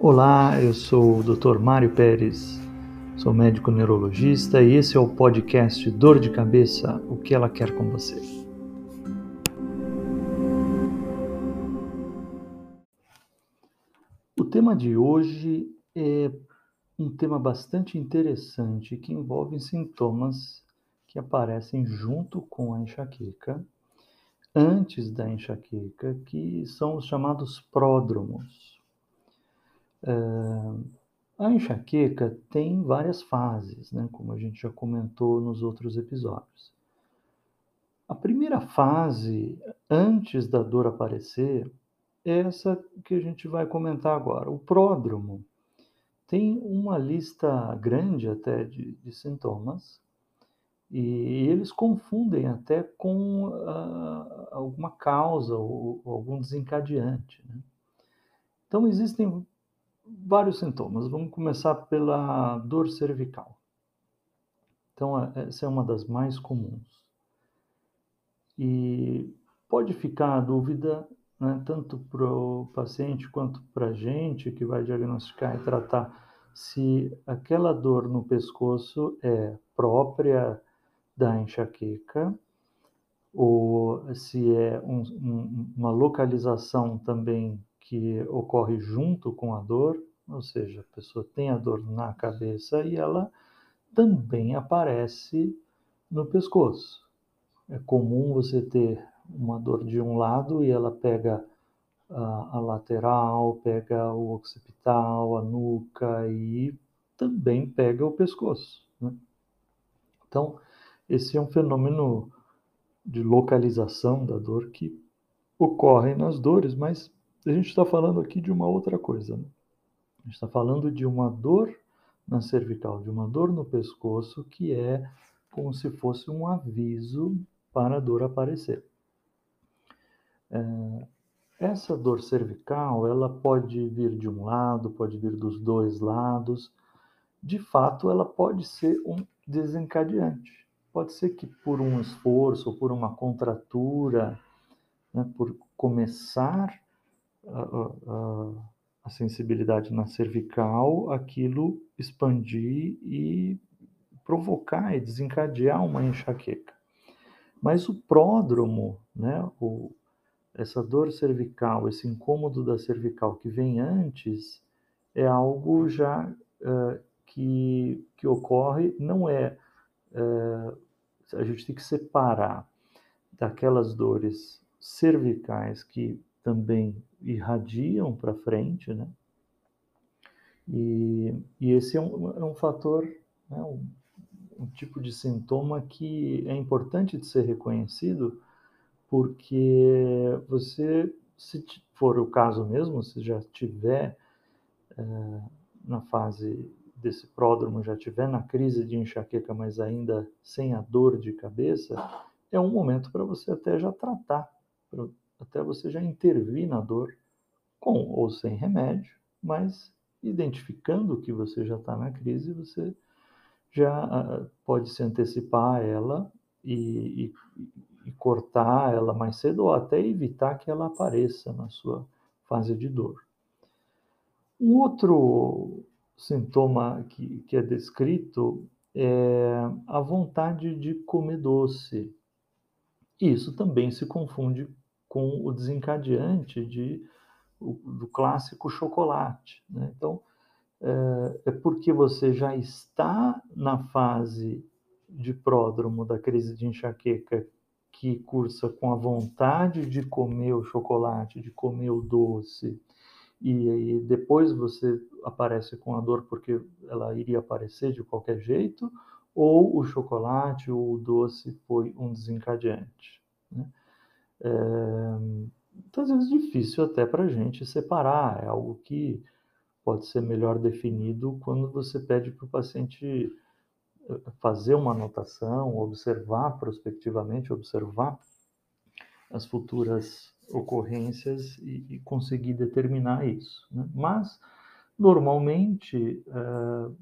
Olá, eu sou o Dr. Mário Pérez, sou médico neurologista e esse é o podcast Dor de Cabeça: O que ela quer com você. O tema de hoje é um tema bastante interessante que envolve sintomas que aparecem junto com a enxaqueca, antes da enxaqueca, que são os chamados pródromos. Uh, a enxaqueca tem várias fases, né, como a gente já comentou nos outros episódios. A primeira fase, antes da dor aparecer, é essa que a gente vai comentar agora. O pródromo tem uma lista grande até de, de sintomas e eles confundem até com uh, alguma causa ou, ou algum desencadeante. Né? Então, existem vários sintomas. Vamos começar pela dor cervical. Então, é, essa é uma das mais comuns. E pode ficar a dúvida, né, tanto para o paciente quanto para a gente que vai diagnosticar e tratar, se aquela dor no pescoço é própria da enxaqueca ou se é um, um, uma localização também que ocorre junto com a dor, ou seja, a pessoa tem a dor na cabeça e ela também aparece no pescoço. É comum você ter uma dor de um lado e ela pega a, a lateral, pega o occipital, a nuca e também pega o pescoço. Né? Então, esse é um fenômeno de localização da dor que ocorre nas dores, mas a gente está falando aqui de uma outra coisa. Né? A gente está falando de uma dor na cervical, de uma dor no pescoço, que é como se fosse um aviso para a dor aparecer. É, essa dor cervical, ela pode vir de um lado, pode vir dos dois lados. De fato, ela pode ser um desencadeante. Pode ser que por um esforço, por uma contratura, né, por começar a, a, sensibilidade na cervical, aquilo expandir e provocar e desencadear uma enxaqueca. Mas o pródromo, né, o, essa dor cervical, esse incômodo da cervical que vem antes, é algo já uh, que, que ocorre, não é. Uh, a gente tem que separar daquelas dores cervicais que também irradiam para frente, né? E, e esse é um, é um fator, né, um, um, tipo de sintoma que é importante de ser reconhecido, porque você, se for o caso mesmo, se já tiver é, na fase desse pródromo, já tiver na crise de enxaqueca, mas ainda sem a dor de cabeça, é um momento para você até já tratar, até você já intervir na dor com ou sem remédio, mas identificando que você já está na crise, você já uh, pode se antecipar a ela e, e, e, cortar ela mais cedo ou até evitar que ela apareça na sua fase de dor. Um outro sintoma que, que é descrito é a vontade de comer doce. Isso também se confunde com o desencadeante de, do clássico chocolate. Né? Então, é, é porque você já está na fase de pródromo da crise de enxaqueca que cursa com a vontade de comer o chocolate, de comer o doce, e, e depois você aparece com a dor porque ela iria aparecer de qualquer jeito, ou o chocolate ou o doce foi um desencadeante. Né? É, muitas vezes difícil até para a gente separar, é algo que pode ser melhor definido quando você pede para o paciente eh, fazer uma anotação, observar prospectivamente, observar as futuras ocorrências e, e conseguir determinar isso. Né? Mas, normalmente, uh,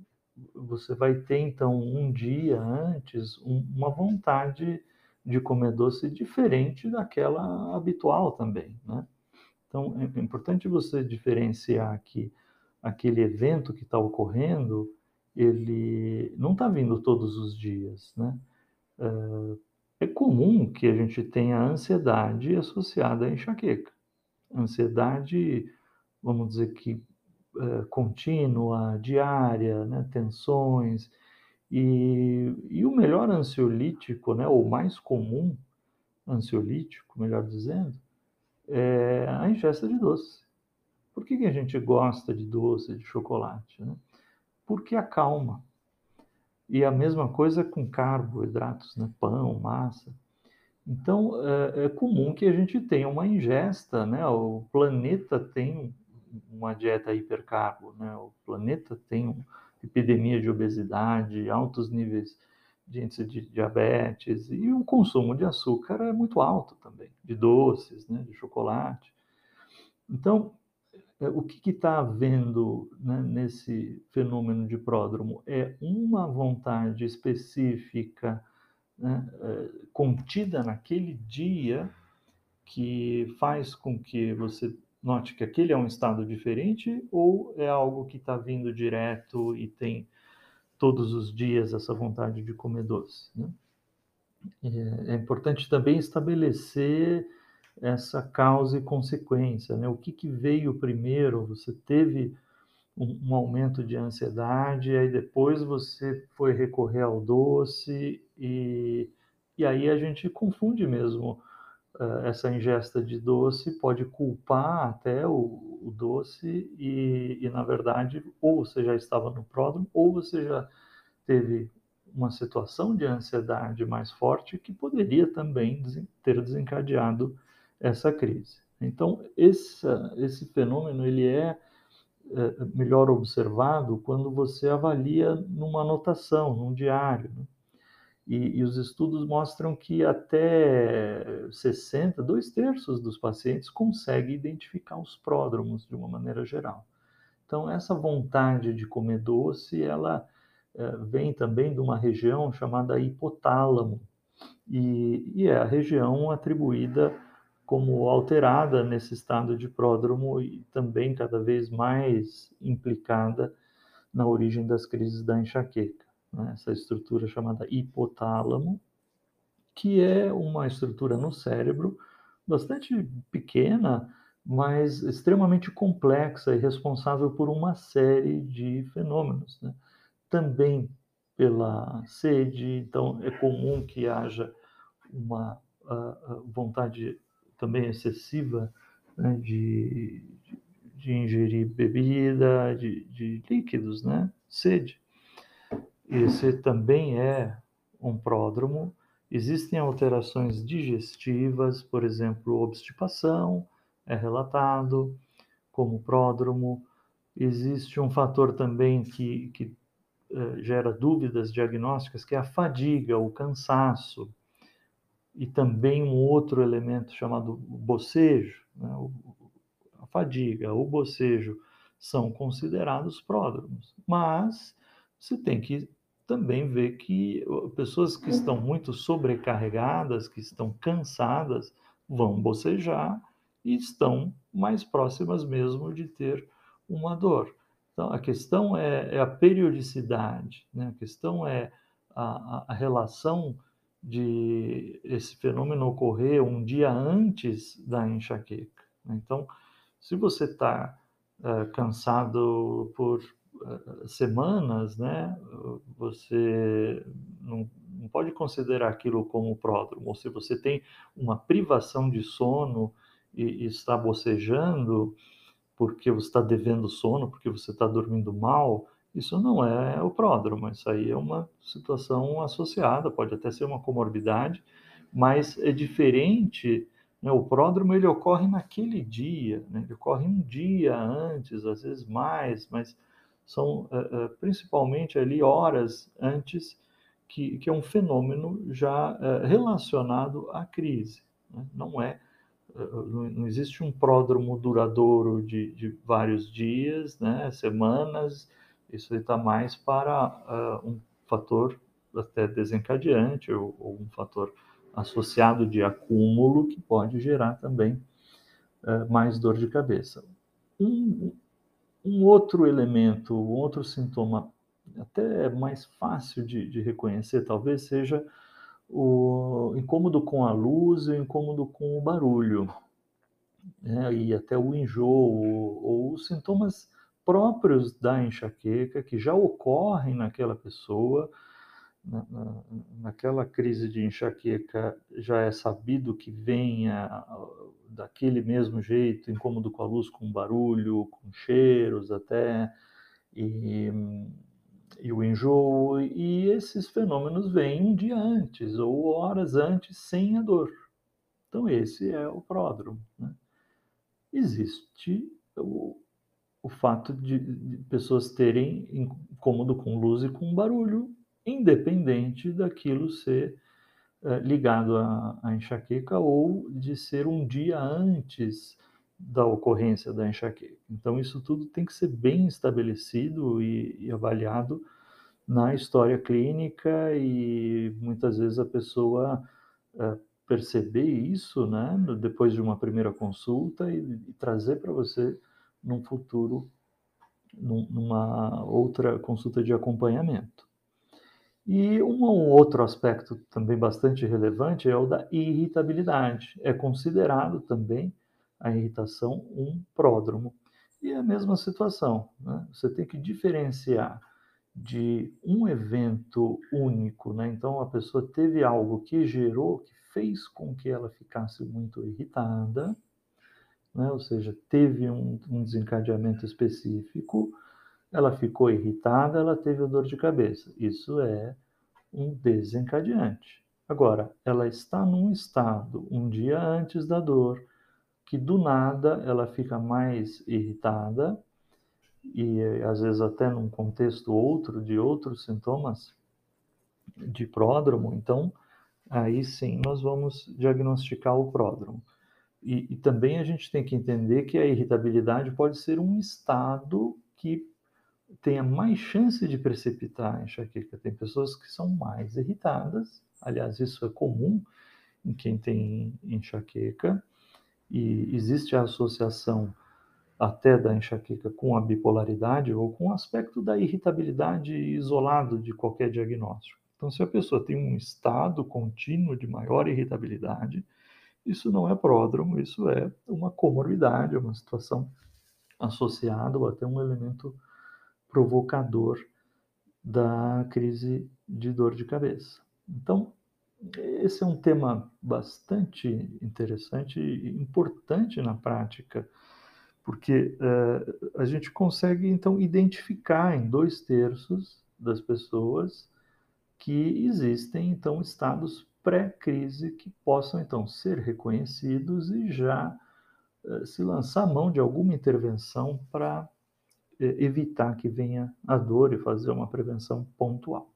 você vai ter, então, um dia antes, um, uma vontade de comer doce diferente daquela habitual também, né? Então, é importante você diferenciar que aquele evento que está ocorrendo, ele não está vindo todos os dias, né? É comum que a gente tenha ansiedade associada à enxaqueca. Ansiedade, vamos dizer que é, contínua, diária, né? tensões. E, e o melhor ansiolítico, né? ou mais comum ansiolítico, melhor dizendo, é a ingesta de doce. Por que, que a gente gosta de doce, de chocolate? Né? Porque acalma. E a mesma coisa com carboidratos, né? pão, massa. Então, é, é, comum que a gente tenha uma ingesta, né? O planeta tem uma dieta hipercarbo, né? O planeta tem epidemia de obesidade, altos níveis de índice de diabetes e o consumo de açúcar é muito alto também, de doces, né? De chocolate. Então, é, o que está havendo né, nesse fenômeno de pródromo é uma vontade específica né, é, contida naquele dia que faz com que você note que aquele é um estado diferente ou é algo que está vindo direto e tem todos os dias essa vontade de comer doce. Né? É, é importante também estabelecer essa causa e consequência, né? O que, que veio primeiro? Você teve um, um, aumento de ansiedade, aí depois você foi recorrer ao doce e, e aí a gente confunde mesmo essa ingesta de doce, pode culpar até o, o doce e, e, na verdade, ou você já estava no pródromo, ou você já teve uma situação de ansiedade mais forte que poderia também ter desencadeado essa crise. Então, esse, esse fenômeno ele é, é, melhor observado quando você avalia numa anotação, num diário. Né? E, e, os estudos mostram que até 60, dois terços dos pacientes conseguem identificar os pródromos de uma maneira geral. Então, essa vontade de comer doce, ela é, vem também de uma região chamada hipotálamo, e, e é a região atribuída como alterada nesse estado de pródromo e também cada vez mais implicada na origem das crises da enxaqueca. Né? Essa estrutura chamada hipotálamo, que é uma estrutura no cérebro bastante pequena, mas extremamente complexa e responsável por uma série de fenômenos. Né? Também pela sede, então é comum que haja uma uh, vontade também excessiva né, de, de, ingerir bebida, de, de líquidos, né? Sede. Esse também é um pródromo. Existem alterações digestivas, por exemplo, obstipação é relatado como pródromo. Existe um fator também que, que uh, gera dúvidas diagnósticas, que é a fadiga, o cansaço e também um outro elemento chamado bocejo, né? a fadiga, o bocejo, são considerados pródromos. Mas você tem que também ver que pessoas que estão muito sobrecarregadas, que estão cansadas, vão bocejar e estão mais próximas mesmo de ter uma dor. Então, a questão é, é a periodicidade, né? a questão é a, a relação de esse fenômeno ocorrer um dia antes da enxaqueca. Né? Então, se você está uh, eh, cansado por semanas, né, você não, não, pode considerar aquilo como pródromo. Se você tem uma privação de sono e, e está bocejando porque você está devendo sono, porque você está dormindo mal, isso não é o pródromo, isso aí é uma situação associada, pode até ser uma comorbidade, mas é diferente. Né? O pródromo ele ocorre naquele dia, né? ele ocorre um dia antes, às vezes mais, mas são é, principalmente ali horas antes, que, que é um fenômeno já é, relacionado à crise. Né? Não é não existe um pródromo duradouro de, de vários dias, né, semanas, isso está mais para uh, um fator até desencadeante ou, ou, um fator associado de acúmulo que pode gerar também uh, mais dor de cabeça. Um, um outro elemento, um outro sintoma até mais fácil de, de reconhecer, talvez seja o incômodo com a luz e o incômodo com o barulho, né? e até o enjoo, ou sintomas próprios da enxaqueca que já ocorrem naquela pessoa. Na, na, naquela crise de enxaqueca já é sabido que venha daquele mesmo jeito, incômodo com a luz, com barulho, com cheiros até, e e o enjoo, e esses fenômenos vêm um dia antes ou horas antes sem a dor. Então, esse é o pródromo. Né? Existe o, o fato de, de, pessoas terem incômodo com luz e com barulho, independente daquilo ser é, ligado à, enxaqueca ou de ser um dia antes da ocorrência da enxaqueca. Então, isso tudo tem que ser bem estabelecido e, e, avaliado na história clínica e muitas vezes a pessoa é, perceber isso, né, depois de uma primeira consulta e, e trazer para você num futuro, num, numa outra consulta de acompanhamento. E um outro aspecto também bastante relevante é o da irritabilidade. É considerado também a irritação um pródromo. E é a mesma situação, né? você tem que diferenciar de um evento único, né? Então a pessoa teve algo que gerou, que fez com que ela ficasse muito irritada, né? Ou seja, teve um, um desencadeamento específico, ela ficou irritada, ela teve dor de cabeça. Isso é um desencadeante. Agora, ela está num estado um dia antes da dor, que do nada ela fica mais irritada e às vezes até num contexto outro de outros sintomas de pródromo, então aí sim nós vamos diagnosticar o pródromo. E, e, também a gente tem que entender que a irritabilidade pode ser um estado que tenha mais chance de precipitar a enxaqueca. Tem pessoas que são mais irritadas, aliás, isso é comum em quem tem enxaqueca, e existe a associação até da enxaqueca com a bipolaridade ou com o aspecto da irritabilidade isolado de qualquer diagnóstico. Então, se a pessoa tem um estado contínuo de maior irritabilidade, isso não é pródromo, isso é uma comorbidade, é uma situação associada ou até um elemento provocador da crise de dor de cabeça. Então, esse é um tema bastante interessante e importante na prática, porque uh, a gente consegue então identificar em dois terços das pessoas que existem então estados pré-crise que possam então ser reconhecidos e já uh, se lançar mão de alguma intervenção para evitar que venha a dor e fazer uma prevenção pontual.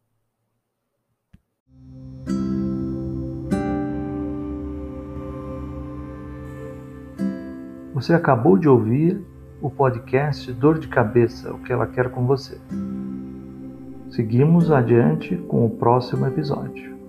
Você acabou de ouvir o podcast Dor de Cabeça, o que ela quer com você. Seguimos adiante com o próximo episódio.